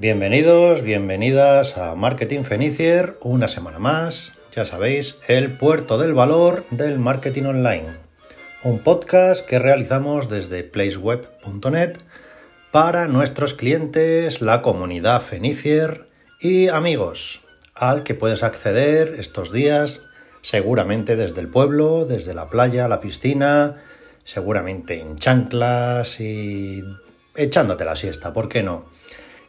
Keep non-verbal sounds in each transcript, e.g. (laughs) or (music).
Bienvenidos, bienvenidas a Marketing Fenicier, una semana más, ya sabéis, el puerto del valor del marketing online. Un podcast que realizamos desde placeweb.net para nuestros clientes, la comunidad Fenicier y amigos, al que puedes acceder estos días seguramente desde el pueblo, desde la playa, la piscina, seguramente en chanclas y echándote la siesta, ¿por qué no?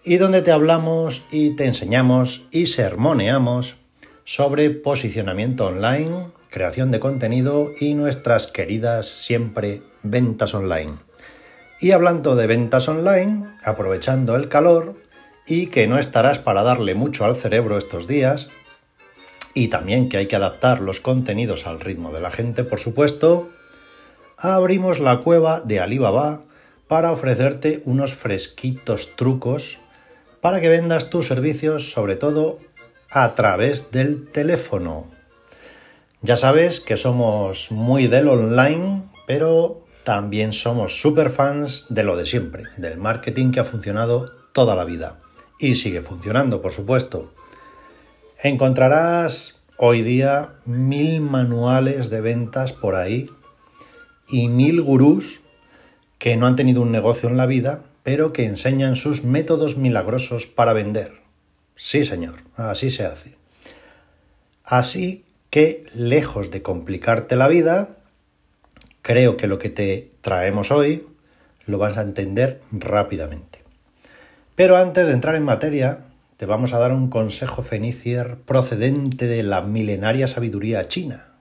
Y donde te hablamos y te enseñamos y sermoneamos sobre posicionamiento online, creación de contenido y nuestras queridas siempre ventas online. Y hablando de ventas online, aprovechando el calor y que no estarás para darle mucho al cerebro estos días, y también que hay que adaptar los contenidos al ritmo de la gente, por supuesto, abrimos la cueva de Alibaba para ofrecerte unos fresquitos trucos para que vendas tus servicios sobre todo a través del teléfono. Ya sabes que somos muy del online, pero también somos super fans de lo de siempre, del marketing que ha funcionado toda la vida. Y sigue funcionando, por supuesto. Encontrarás hoy día mil manuales de ventas por ahí y mil gurús que no han tenido un negocio en la vida, pero que enseñan sus métodos milagrosos para vender. Sí, señor, así se hace. Así que, lejos de complicarte la vida, creo que lo que te traemos hoy lo vas a entender rápidamente. Pero antes de entrar en materia, te vamos a dar un consejo fenicier procedente de la milenaria sabiduría china,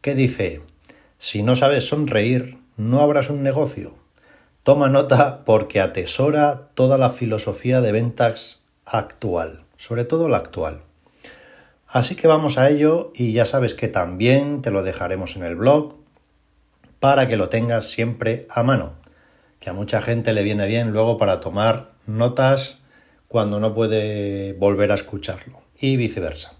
que dice, si no sabes sonreír, no abras un negocio. Toma nota porque atesora toda la filosofía de ventas actual, sobre todo la actual. Así que vamos a ello y ya sabes que también te lo dejaremos en el blog para que lo tengas siempre a mano, que a mucha gente le viene bien luego para tomar notas cuando no puede volver a escucharlo y viceversa.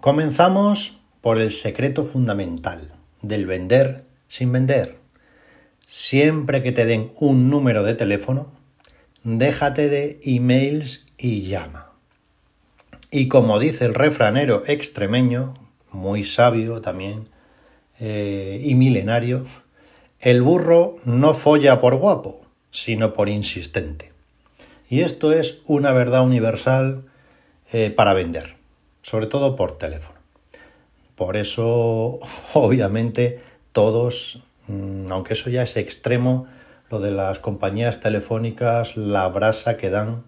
Comenzamos por el secreto fundamental del vender sin vender. Siempre que te den un número de teléfono, déjate de emails y llama. Y como dice el refranero extremeño, muy sabio también eh, y milenario, el burro no folla por guapo, sino por insistente. Y esto es una verdad universal eh, para vender, sobre todo por teléfono. Por eso, (laughs) obviamente, todos, aunque eso ya es extremo, lo de las compañías telefónicas, la brasa que dan,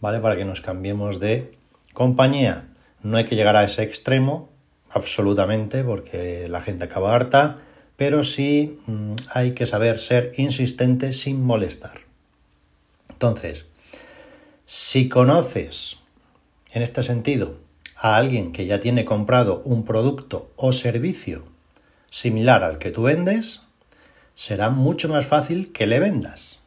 ¿vale? Para que nos cambiemos de compañía. No hay que llegar a ese extremo, absolutamente, porque la gente acaba harta, pero sí mm, hay que saber ser insistente sin molestar. Entonces, si conoces, en este sentido, a alguien que ya tiene comprado un producto o servicio similar al que tú vendes, será mucho más fácil que le vendas.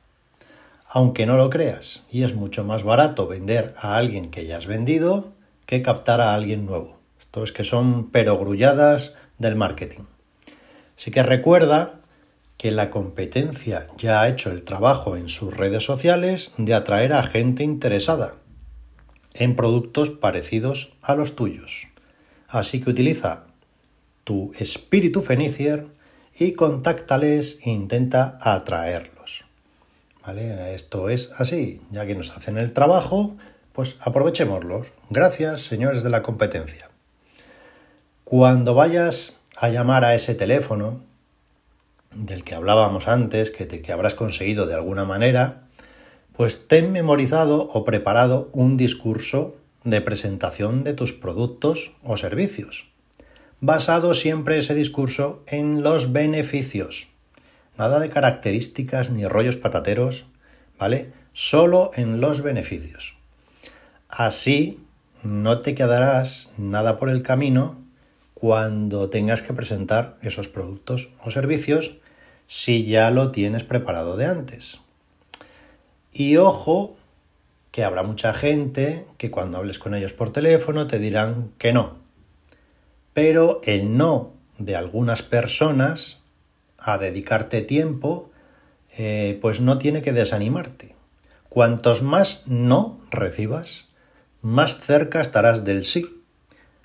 Aunque no lo creas, y es mucho más barato vender a alguien que ya has vendido que captar a alguien nuevo. Esto es que son perogrulladas del marketing. Así que recuerda que la competencia ya ha hecho el trabajo en sus redes sociales de atraer a gente interesada en productos parecidos a los tuyos. Así que utiliza tu espíritu fenicier y contáctales e intenta atraerlos. ¿Vale? Esto es así, ya que nos hacen el trabajo, pues aprovechémoslos. Gracias, señores de la competencia. Cuando vayas a llamar a ese teléfono, del que hablábamos antes, que, te, que habrás conseguido de alguna manera, pues ten memorizado o preparado un discurso de presentación de tus productos o servicios, basado siempre ese discurso en los beneficios. Nada de características ni rollos patateros, ¿vale? Solo en los beneficios. Así no te quedarás nada por el camino cuando tengas que presentar esos productos o servicios si ya lo tienes preparado de antes. Y ojo, que habrá mucha gente que cuando hables con ellos por teléfono te dirán que no. Pero el no de algunas personas a dedicarte tiempo, eh, pues no tiene que desanimarte. cuantos más no recibas, más cerca estarás del sí.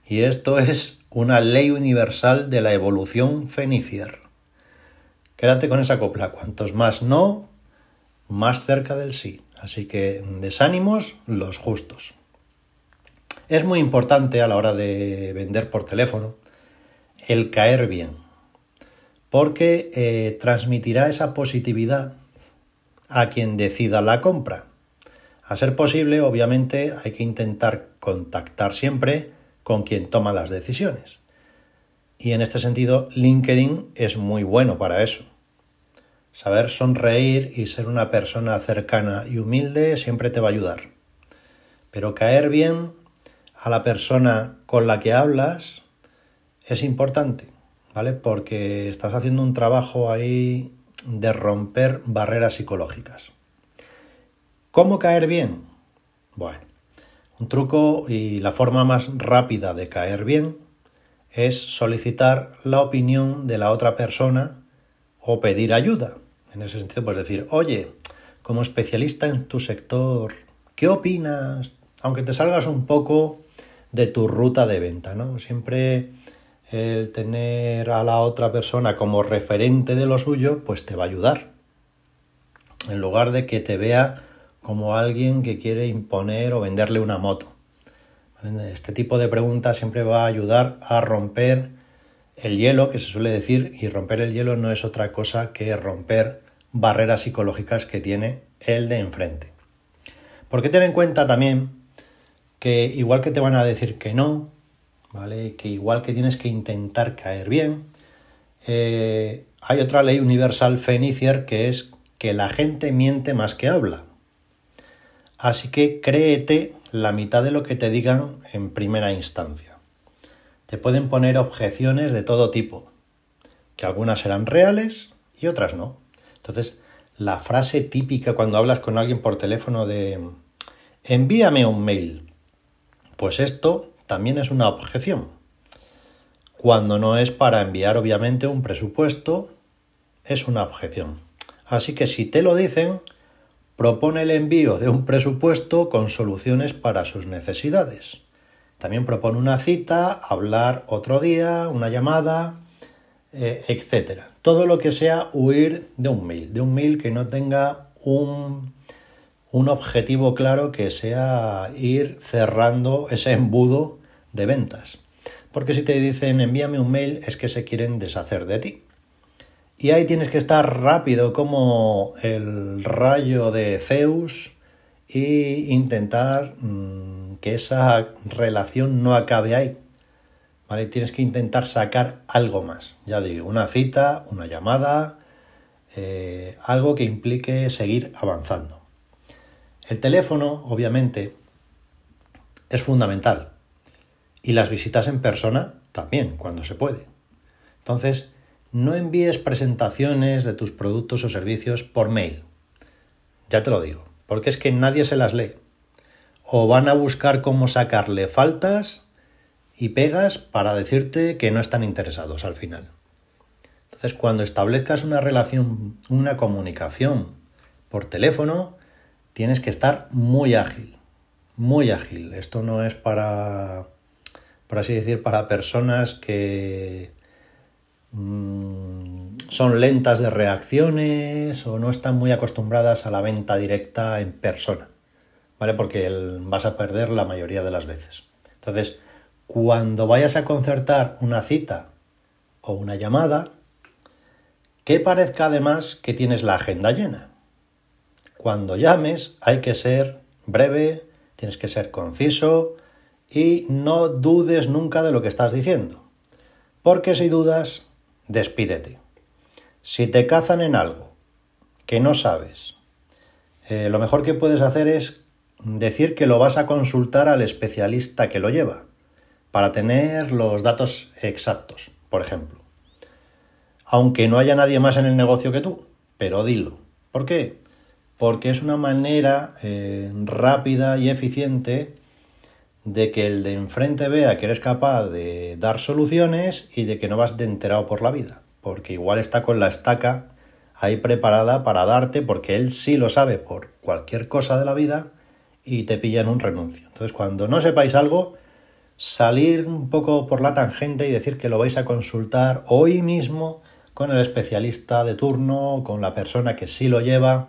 Y esto es una ley universal de la evolución fenicier. Quédate con esa copla. Cuantos más no, más cerca del sí. Así que desánimos los justos. Es muy importante a la hora de vender por teléfono el caer bien, porque eh, transmitirá esa positividad a quien decida la compra. A ser posible, obviamente, hay que intentar contactar siempre con quien toma las decisiones. Y en este sentido, LinkedIn es muy bueno para eso. Saber sonreír y ser una persona cercana y humilde siempre te va a ayudar. Pero caer bien a la persona con la que hablas es importante, ¿vale? Porque estás haciendo un trabajo ahí de romper barreras psicológicas. ¿Cómo caer bien? Bueno, un truco y la forma más rápida de caer bien es solicitar la opinión de la otra persona o pedir ayuda. En ese sentido, pues decir, oye, como especialista en tu sector, ¿qué opinas? Aunque te salgas un poco de tu ruta de venta, ¿no? Siempre el tener a la otra persona como referente de lo suyo, pues te va a ayudar. En lugar de que te vea como alguien que quiere imponer o venderle una moto. Este tipo de preguntas siempre va a ayudar a romper el hielo, que se suele decir, y romper el hielo no es otra cosa que romper barreras psicológicas que tiene el de enfrente. Porque ten en cuenta también que igual que te van a decir que no, ¿vale? Que igual que tienes que intentar caer bien, eh, hay otra ley universal fenicier que es que la gente miente más que habla. Así que créete la mitad de lo que te digan en primera instancia. Te pueden poner objeciones de todo tipo, que algunas serán reales y otras no. Entonces, la frase típica cuando hablas con alguien por teléfono de envíame un mail, pues esto también es una objeción. Cuando no es para enviar obviamente un presupuesto, es una objeción. Así que si te lo dicen, propone el envío de un presupuesto con soluciones para sus necesidades. También propone una cita, hablar otro día, una llamada, eh, etc. Todo lo que sea huir de un mail, de un mail que no tenga un, un objetivo claro que sea ir cerrando ese embudo de ventas. Porque si te dicen envíame un mail es que se quieren deshacer de ti. Y ahí tienes que estar rápido como el rayo de Zeus e intentar mm, que esa relación no acabe ahí. ¿Vale? Tienes que intentar sacar algo más. Ya digo, una cita, una llamada, eh, algo que implique seguir avanzando. El teléfono, obviamente, es fundamental. Y las visitas en persona también, cuando se puede. Entonces, no envíes presentaciones de tus productos o servicios por mail. Ya te lo digo, porque es que nadie se las lee. O van a buscar cómo sacarle faltas y pegas para decirte que no están interesados al final. Entonces, cuando establezcas una relación, una comunicación por teléfono, tienes que estar muy ágil, muy ágil. Esto no es para, por así decir, para personas que Mm, son lentas de reacciones o no están muy acostumbradas a la venta directa en persona, ¿vale? Porque vas a perder la mayoría de las veces. Entonces, cuando vayas a concertar una cita o una llamada, que parezca además que tienes la agenda llena. Cuando llames hay que ser breve, tienes que ser conciso y no dudes nunca de lo que estás diciendo. Porque si dudas, despídete. Si te cazan en algo que no sabes, eh, lo mejor que puedes hacer es decir que lo vas a consultar al especialista que lo lleva, para tener los datos exactos, por ejemplo. Aunque no haya nadie más en el negocio que tú, pero dilo. ¿Por qué? Porque es una manera eh, rápida y eficiente de que el de enfrente vea que eres capaz de dar soluciones y de que no vas de enterado por la vida, porque igual está con la estaca ahí preparada para darte porque él sí lo sabe por cualquier cosa de la vida y te pilla en un renuncio. Entonces, cuando no sepáis algo, salir un poco por la tangente y decir que lo vais a consultar hoy mismo con el especialista de turno, con la persona que sí lo lleva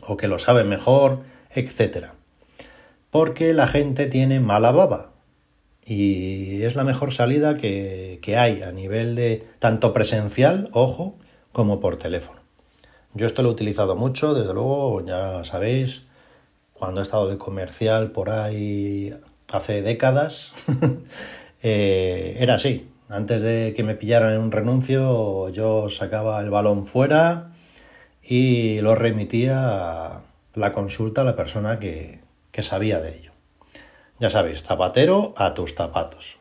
o que lo sabe mejor, etc. Porque la gente tiene mala baba y es la mejor salida que, que hay a nivel de tanto presencial, ojo, como por teléfono. Yo esto lo he utilizado mucho, desde luego, ya sabéis, cuando he estado de comercial por ahí hace décadas, (laughs) eh, era así. Antes de que me pillaran en un renuncio, yo sacaba el balón fuera y lo remitía a la consulta a la persona que, que sabía de ello. Ya sabéis, zapatero a tus zapatos.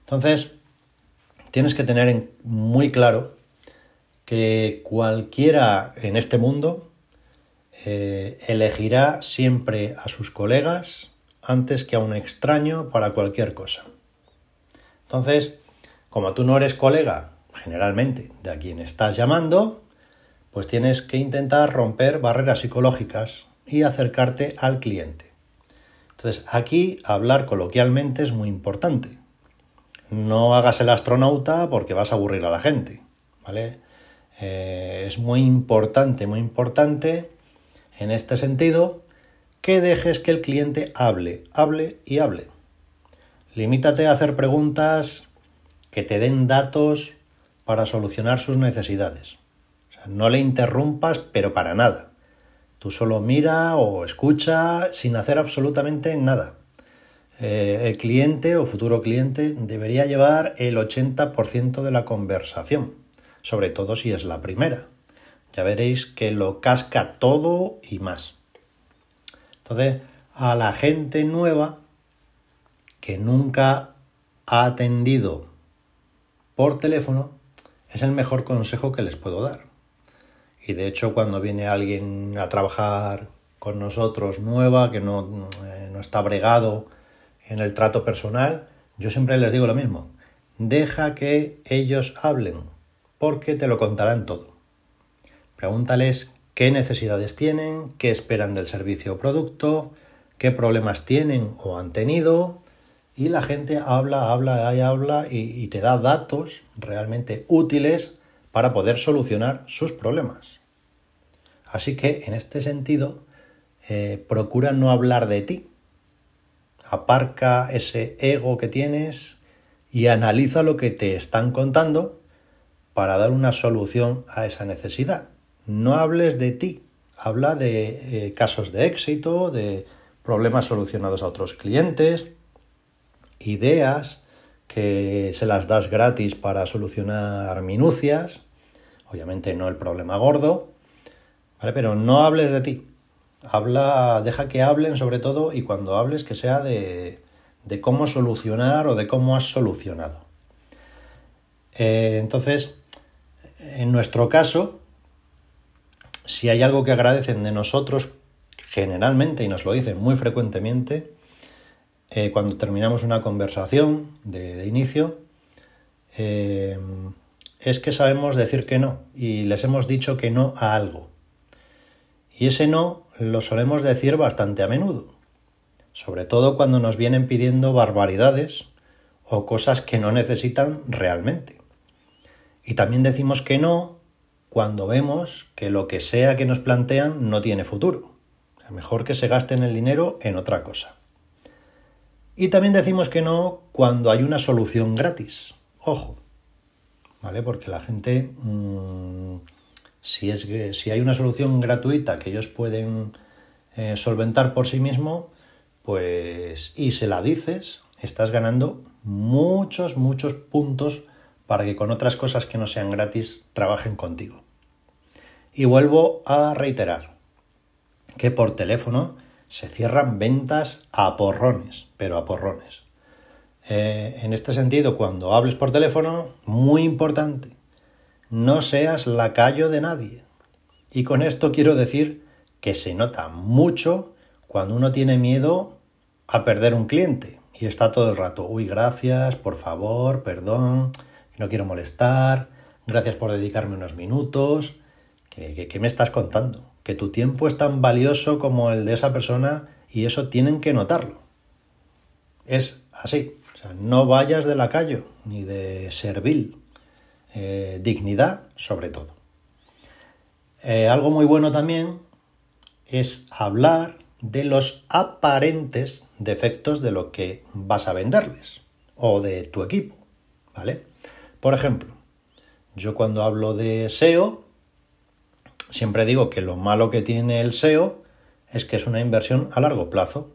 Entonces, tienes que tener muy claro que cualquiera en este mundo eh, elegirá siempre a sus colegas antes que a un extraño para cualquier cosa. Entonces, como tú no eres colega, generalmente, de a quien estás llamando, pues tienes que intentar romper barreras psicológicas y acercarte al cliente. Entonces, aquí hablar coloquialmente es muy importante. No hagas el astronauta porque vas a aburrir a la gente, ¿vale? Eh, es muy importante, muy importante en este sentido que dejes que el cliente hable, hable y hable. Limítate a hacer preguntas que te den datos para solucionar sus necesidades. No le interrumpas, pero para nada. Tú solo mira o escucha sin hacer absolutamente nada. Eh, el cliente o futuro cliente debería llevar el 80% de la conversación, sobre todo si es la primera. Ya veréis que lo casca todo y más. Entonces, a la gente nueva que nunca ha atendido por teléfono, es el mejor consejo que les puedo dar. Y de hecho, cuando viene alguien a trabajar con nosotros nueva, que no, eh, no está bregado en el trato personal, yo siempre les digo lo mismo. Deja que ellos hablen, porque te lo contarán todo. Pregúntales qué necesidades tienen, qué esperan del servicio o producto, qué problemas tienen o han tenido, y la gente habla, habla y habla y, te da datos realmente útiles para poder solucionar sus problemas. Así que en este sentido, eh, procura no hablar de ti. Aparca ese ego que tienes y analiza lo que te están contando para dar una solución a esa necesidad no hables de ti, habla de eh, casos de éxito, de problemas solucionados a otros clientes, ideas que se las das gratis para solucionar minucias, obviamente no el problema gordo, ¿vale? Pero no hables de ti. Habla, deja que hablen sobre todo y cuando hables que sea de, de cómo solucionar o de cómo has solucionado. Eh, entonces, en nuestro caso, si hay algo que agradecen de nosotros generalmente, y nos lo dicen muy frecuentemente, eh, cuando terminamos una conversación de, inicio, eh, es que sabemos decir que no y les hemos dicho que no a algo. Y ese no lo solemos decir bastante a menudo, sobre todo cuando nos vienen pidiendo barbaridades o cosas que no necesitan realmente. Y también decimos que no cuando vemos que lo que sea que nos plantean no tiene futuro. mejor que se gasten el dinero en otra cosa. Y también decimos que no cuando hay una solución gratis. Ojo, ¿vale? Porque la gente, mm, si, es, si hay una solución gratuita que ellos pueden eh, solventar por sí mismo, pues, y se la dices, estás ganando muchos, muchos puntos para que con otras cosas que no sean gratis trabajen contigo. Y vuelvo a reiterar que por teléfono se cierran ventas a porrones, pero a porrones. Eh, en este sentido, cuando hables por teléfono, muy importante, no seas lacayo de nadie. Y con esto quiero decir que se nota mucho cuando uno tiene miedo a perder un cliente y está todo el rato, uy, gracias, por favor, perdón, no quiero molestar, gracias por dedicarme unos minutos, ¿Qué, me estás contando? Que tu tiempo es tan valioso como el de esa persona y eso tienen que notarlo. Es así. O sea, no vayas de lacayo ni de servil. Eh, dignidad sobre todo. Eh, algo muy bueno también es hablar de los aparentes defectos de lo que vas a venderles o de tu equipo, ¿vale? Por ejemplo, yo cuando hablo de SEO, siempre digo que lo malo que tiene el SEO es que es una inversión a largo plazo,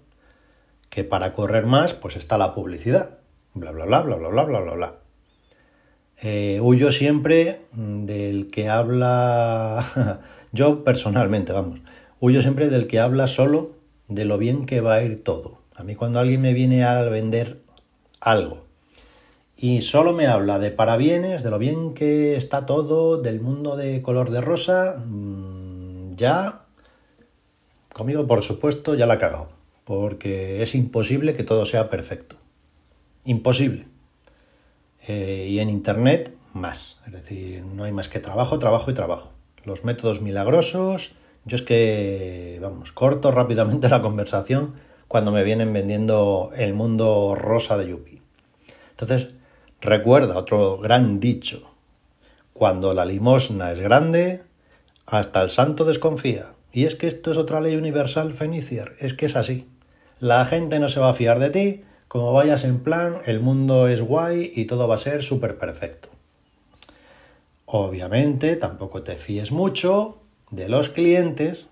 que para correr más, pues está la publicidad, bla, bla, bla, bla, bla, bla, bla, bla, bla. Eh, huyo siempre del que habla, (laughs) yo personalmente, vamos, huyo siempre del que habla solo de lo bien que va a ir todo. A mí cuando alguien me viene a vender algo y solo me habla de parabienes, de lo bien que está todo, del mundo de color de rosa, mm, ya, conmigo por supuesto, ya la cagado, porque es imposible que todo sea perfecto. Imposible. Eh, y en Internet, más. Es decir, no hay más que trabajo, trabajo y trabajo. Los métodos milagrosos, yo es que, vamos, corto rápidamente (laughs) la conversación cuando me vienen vendiendo el mundo rosa de Yuppie. Entonces, recuerda otro gran dicho. Cuando la limosna es grande, hasta el santo desconfía. Y es que esto es otra ley universal fenicier, es que es así. La gente no se va a fiar de ti, como vayas en plan, el mundo es guay y todo va a ser súper perfecto. Obviamente, tampoco te fíes mucho de los clientes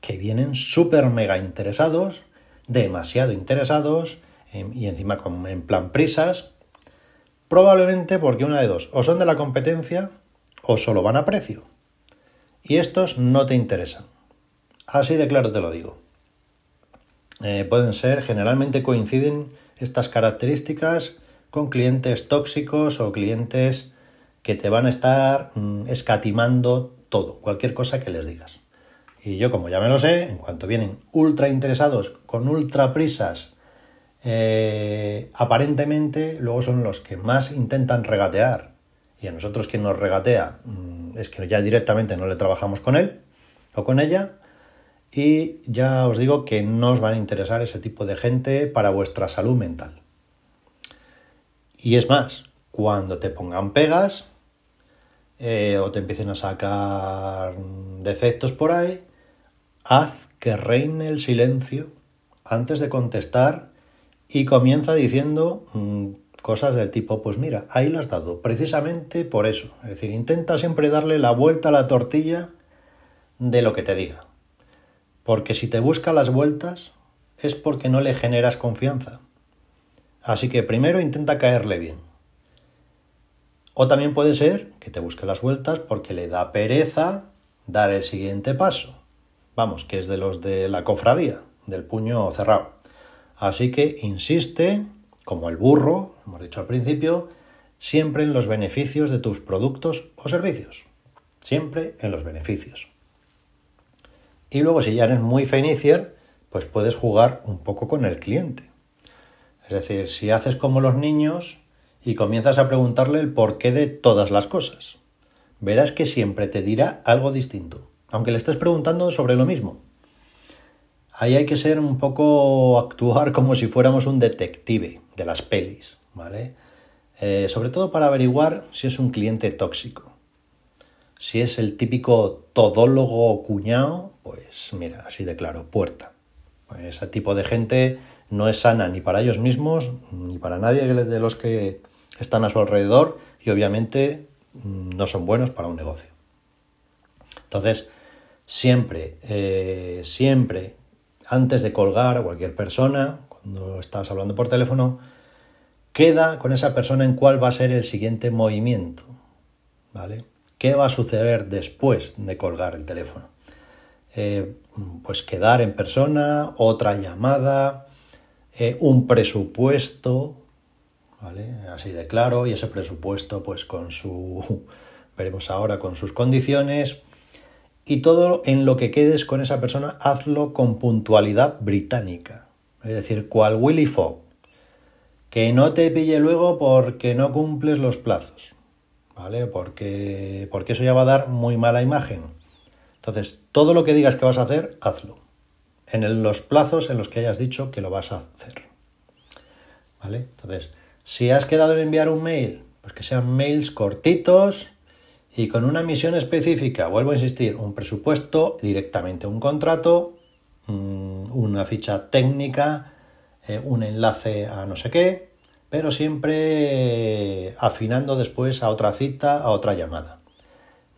que vienen súper mega interesados, demasiado interesados, y encima en plan prisas, probablemente porque una de dos, o son de la competencia o solo van a precio. Y estos no te interesan. Así de claro te lo digo. Eh, pueden ser, generalmente coinciden estas características con clientes tóxicos o clientes que te van a estar mm, escatimando todo, cualquier cosa que les digas. Y yo, como ya me lo sé, en cuanto vienen ultra interesados, con ultra prisas, eh, aparentemente luego son los que más intentan regatear. Y a nosotros quien nos regatea mm, es que ya directamente no le trabajamos con él o con ella. Y ya os digo que no os van a interesar ese tipo de gente para vuestra salud mental. Y es más, cuando te pongan pegas, eh, o te empiecen a sacar defectos por ahí, haz que reine el silencio antes de contestar y comienza diciendo mm, cosas del tipo, pues mira, ahí lo has dado, precisamente por eso. Es decir, intenta siempre darle la vuelta a la tortilla de lo que te diga. Porque si te busca las vueltas es porque no le generas confianza. Así que primero intenta caerle bien. O también puede ser que te busque las vueltas porque le da pereza dar el siguiente paso. Vamos, que es de los de la cofradía, del puño cerrado. Así que insiste, como el burro, hemos dicho al principio, siempre en los beneficios de tus productos o servicios. Siempre en los beneficios. Y luego si ya eres muy fenicier, pues puedes jugar un poco con el cliente. Es decir, si haces como los niños, y comienzas a preguntarle el porqué de todas las cosas. Verás que siempre te dirá algo distinto, aunque le estés preguntando sobre lo mismo. Ahí hay que ser un poco actuar (laughs) como si fuéramos un detective de las pelis, ¿vale? Eh, sobre todo para averiguar si es un cliente tóxico. Si es el típico todólogo cuñado, pues mira, así de claro, puerta. Pues ese tipo de gente no es sana ni para ellos mismos ni para nadie de los que están a su alrededor y obviamente mm, no son buenos para un negocio. Entonces, siempre, eh, siempre, antes de colgar a cualquier persona, cuando estás hablando por teléfono, queda con esa persona en cuál va a ser el siguiente movimiento. ¿Vale? ¿Qué va a suceder después de colgar el teléfono? Eh, pues quedar en persona, otra llamada, eh, un presupuesto, Así de claro, y ese presupuesto, pues con su, (laughs) veremos ahora, con sus condiciones, y todo en lo que quedes con esa persona, hazlo con puntualidad británica. Es decir, cual Willy Fogg. Que no te pille luego porque no cumples los plazos. ¿Vale? Porque, porque eso ya va a dar muy mala imagen. Entonces, todo lo que digas que vas a hacer, hazlo. En los plazos en los que hayas dicho que lo vas a hacer. ¿Vale? Entonces, si has quedado en enviar un mail, pues que sean mails cortitos y con una misión específica. Vuelvo a insistir, un presupuesto, directamente un contrato, mm, una ficha técnica, eh, un enlace a no sé qué, pero siempre afinando después a otra cita, a otra llamada.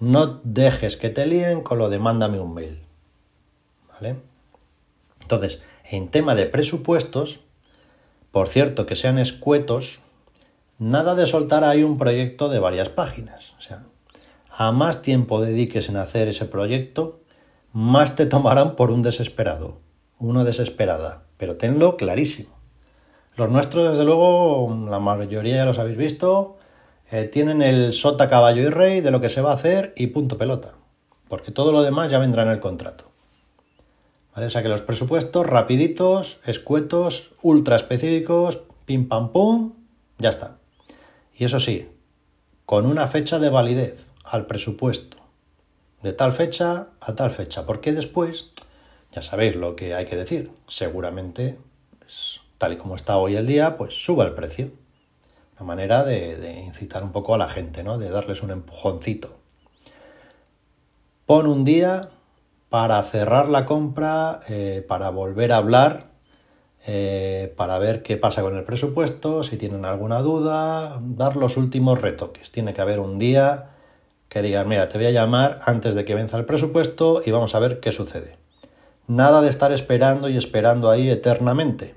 No dejes que te líen con lo de mándame un mail. ¿Vale? Entonces, en tema de presupuestos, por cierto, que sean escuetos, nada de soltar ahí un proyecto de varias páginas. O sea, a más tiempo dediques en hacer ese proyecto, más te tomarán por un desesperado, una desesperada. Pero tenlo clarísimo. Los nuestros, desde luego, la mayoría ya los habéis visto, eh, tienen el sota, caballo y rey de lo que se va a hacer y punto pelota. Porque todo lo demás ya vendrá en el contrato. O sea que los presupuestos rapiditos, escuetos, ultra específicos, pim pam pum, ya está. Y eso sí, con una fecha de validez al presupuesto. De tal fecha a tal fecha. Porque después, ya sabéis lo que hay que decir. Seguramente tal y como está hoy el día, pues suba el precio. Una manera de, incitar un poco a la gente, ¿no? De darles un empujoncito. Pon un día para cerrar la compra, eh, para volver a hablar, eh, para ver qué pasa con el presupuesto, si tienen alguna duda, dar los últimos retoques. Tiene que haber un día que digan, mira, te voy a llamar antes de que venza el presupuesto y vamos a ver qué sucede. Nada de estar esperando y esperando ahí eternamente.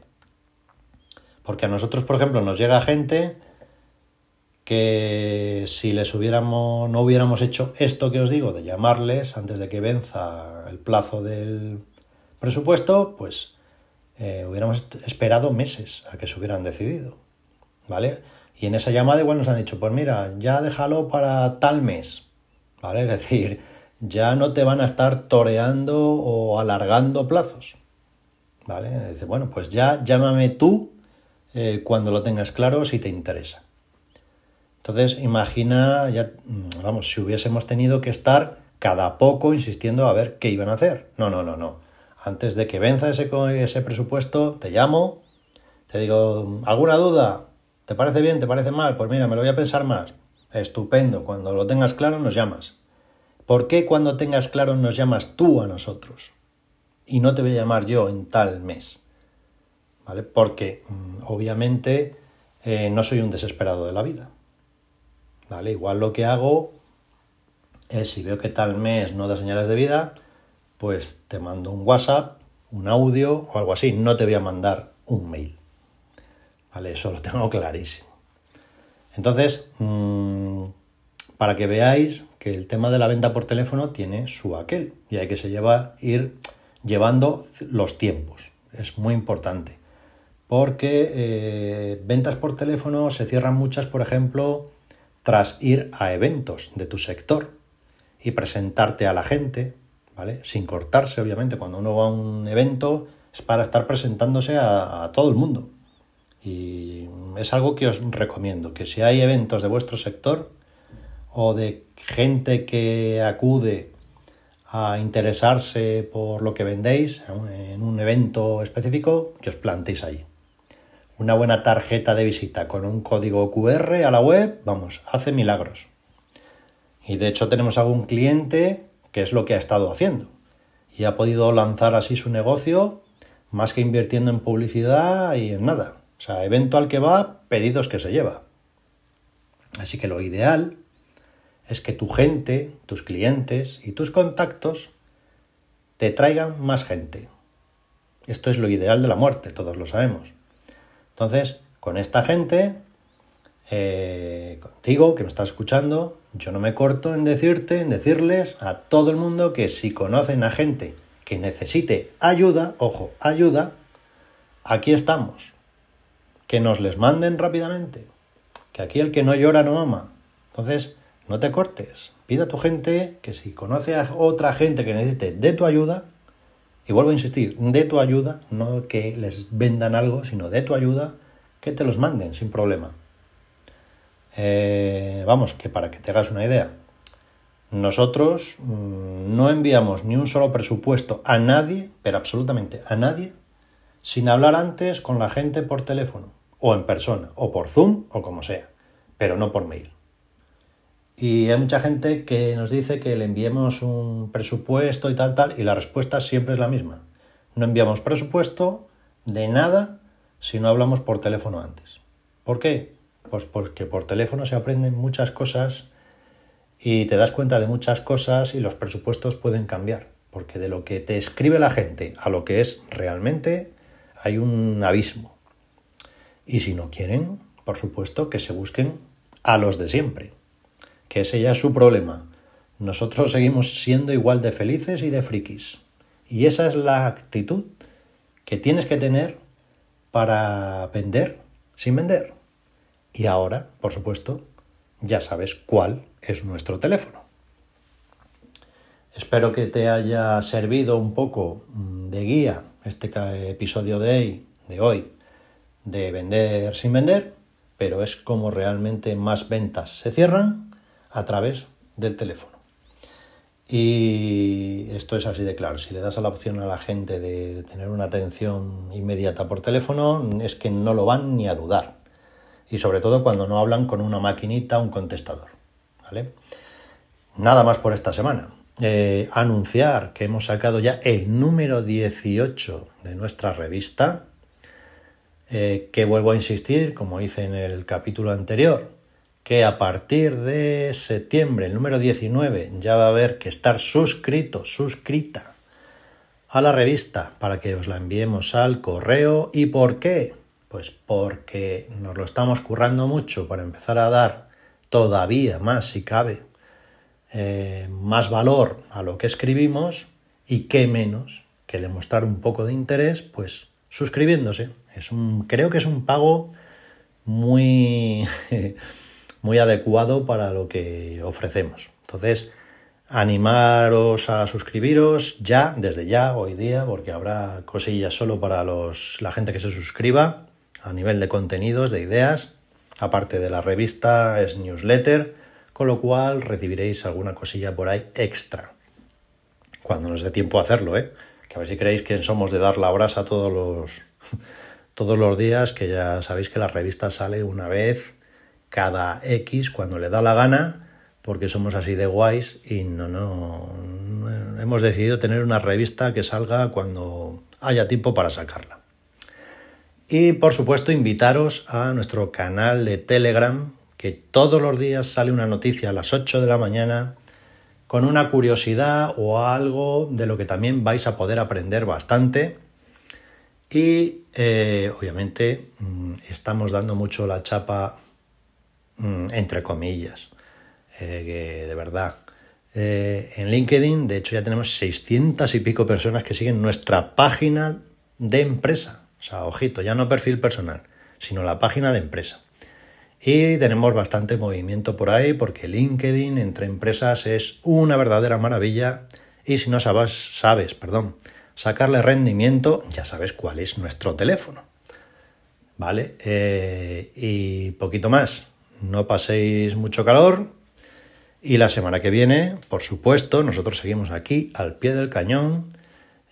Porque a nosotros, por ejemplo, nos llega gente que si les hubiéramos, no hubiéramos hecho esto que os digo, de llamarles antes de que venza el plazo del presupuesto, pues eh, hubiéramos esperado meses a que se hubieran decidido. ¿Vale? Y en esa llamada igual nos han dicho, pues mira, ya déjalo para tal mes. ¿Vale? Es decir, ya no te van a estar toreando o alargando plazos. ¿Vale? Dice, bueno, pues ya llámame tú eh, cuando lo tengas claro si te interesa. Entonces, imagina, ya, mm, vamos, si hubiésemos tenido que estar cada poco insistiendo a ver qué iban a hacer. No, no, no, no. Antes de que venza ese, ese presupuesto, te llamo, te digo, ¿alguna duda? ¿Te parece bien? ¿Te parece mal? Pues mira, me lo voy a pensar más. Estupendo. Cuando lo tengas claro, nos llamas. ¿Por qué cuando tengas claro nos llamas tú a nosotros? Y no te voy a llamar yo en tal mes. ¿vale? Porque mm, obviamente eh, no soy un desesperado de la vida, ¿vale? Igual lo que hago es, si veo que tal mes no da señales de vida, pues te mando un WhatsApp, un audio o algo así, no te voy a mandar un mail, ¿vale? Eso lo tengo clarísimo. Entonces, mm, para que veáis que el tema de la venta por teléfono tiene su aquel y hay que se lleva ir llevando los tiempos. Es muy importante porque eh, ventas por teléfono se cierran muchas, por ejemplo, tras ir a eventos de tu sector y presentarte a la gente, ¿vale? Sin cortarse, obviamente, cuando uno va a un evento es para estar presentándose a, a todo el mundo. Y es algo que os recomiendo, que si hay eventos de vuestro sector o de gente que acude a interesarse por lo que vendéis en un evento específico, que os plantéis allí una buena tarjeta de visita con un código QR a la web, vamos, hace milagros. Y de hecho tenemos algún cliente que es lo que ha estado haciendo. Y ha podido lanzar así su negocio más que invirtiendo en publicidad y en nada. O sea, evento al que va, pedidos que se lleva. Así que lo ideal es que tu gente, tus clientes y tus contactos te traigan más gente. Esto es lo ideal de la muerte, todos lo sabemos. Entonces, con esta gente, eh, contigo que me estás escuchando, yo no me corto en decirte, en decirles a todo el mundo que si conocen a gente que necesite ayuda, ojo, ayuda, aquí estamos. Que nos les manden rápidamente. Que aquí el que no llora no ama. Entonces, no te cortes. Pide a tu gente que si conoce a otra gente que necesite de tu ayuda, y vuelvo a insistir, de tu ayuda, no que les vendan algo, sino de tu ayuda, que te los manden sin problema. Eh, vamos, que para que te hagas una idea, nosotros mm, no enviamos ni un solo presupuesto a nadie, pero absolutamente a nadie, sin hablar antes con la gente por teléfono, o en persona, o por Zoom, o como sea, pero no por mail. Y hay mucha gente que nos dice que le enviemos un presupuesto y tal, tal, y la respuesta siempre es la misma. No enviamos presupuesto de nada si no hablamos por teléfono antes. ¿Por qué? Pues porque por teléfono se aprenden muchas cosas y te das cuenta de muchas cosas y los presupuestos pueden cambiar. Porque de lo que te escribe la gente a lo que es realmente hay un abismo. Y si no quieren, por supuesto que se busquen a los de siempre. Que ese ya es su problema. Nosotros seguimos siendo igual de felices y de frikis. Y esa es la actitud que tienes que tener para vender sin vender. Y ahora, por supuesto, ya sabes cuál es nuestro teléfono. Espero que te haya servido un poco de guía este episodio de hoy de vender sin vender, pero es como realmente más ventas se cierran a través del teléfono. Y esto es así de claro. Si le das a la opción a la gente de tener una atención inmediata por teléfono, es que no lo van ni a dudar. Y sobre todo cuando no hablan con una maquinita, un contestador. ¿Vale? Nada más por esta semana. Eh, anunciar que hemos sacado ya el número 18 de nuestra revista, eh, que vuelvo a insistir, como hice en el capítulo anterior, que a partir de septiembre, el número 19, ya va a haber que estar suscrito, suscrita a la revista para que os la enviemos al correo. ¿Y por qué? Pues porque nos lo estamos currando mucho para empezar a dar todavía más, si cabe, eh, más valor a lo que escribimos y qué menos que demostrar un poco de interés, pues suscribiéndose. Es un, creo que es un pago muy (laughs) muy adecuado para lo que ofrecemos. Entonces, animaros a suscribiros ya, desde ya, hoy día, porque habrá cosillas solo para los, la gente que se suscriba a nivel de contenidos, de ideas. Aparte de la revista, es newsletter, con lo cual recibiréis alguna cosilla por ahí extra. Cuando nos dé tiempo a hacerlo, ¿eh? Que a ver si creéis que somos de dar la brasa todos los, (laughs) todos los días, que ya sabéis que la revista sale una vez cada X cuando le da la gana, porque somos así de guays y no, no, hemos decidido tener una revista que salga cuando haya tiempo para sacarla. Y por supuesto invitaros a nuestro canal de Telegram, que todos los días sale una noticia a las 8 de la mañana con una curiosidad o algo de lo que también vais a poder aprender bastante. Y eh, obviamente mm, estamos dando mucho la chapa Mm, entre comillas, eh, que de verdad. Eh, en LinkedIn, de hecho, ya tenemos 600 y pico personas que siguen nuestra página de empresa. O sea, ojito, ya no perfil personal, sino la página de empresa. Y tenemos bastante movimiento por ahí porque LinkedIn entre empresas es una verdadera maravilla. Y si no sabes, sabes, perdón, sacarle rendimiento, ya sabes cuál es nuestro teléfono. ¿Vale? Eh, y poquito más no paséis mucho calor. Y la semana que viene, por supuesto, nosotros seguimos aquí al pie del cañón,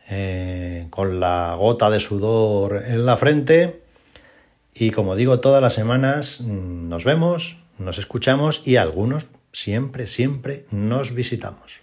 eh, con la gota de sudor en la frente. Y como digo, todas las semanas nos vemos, nos escuchamos y algunos siempre, siempre nos visitamos.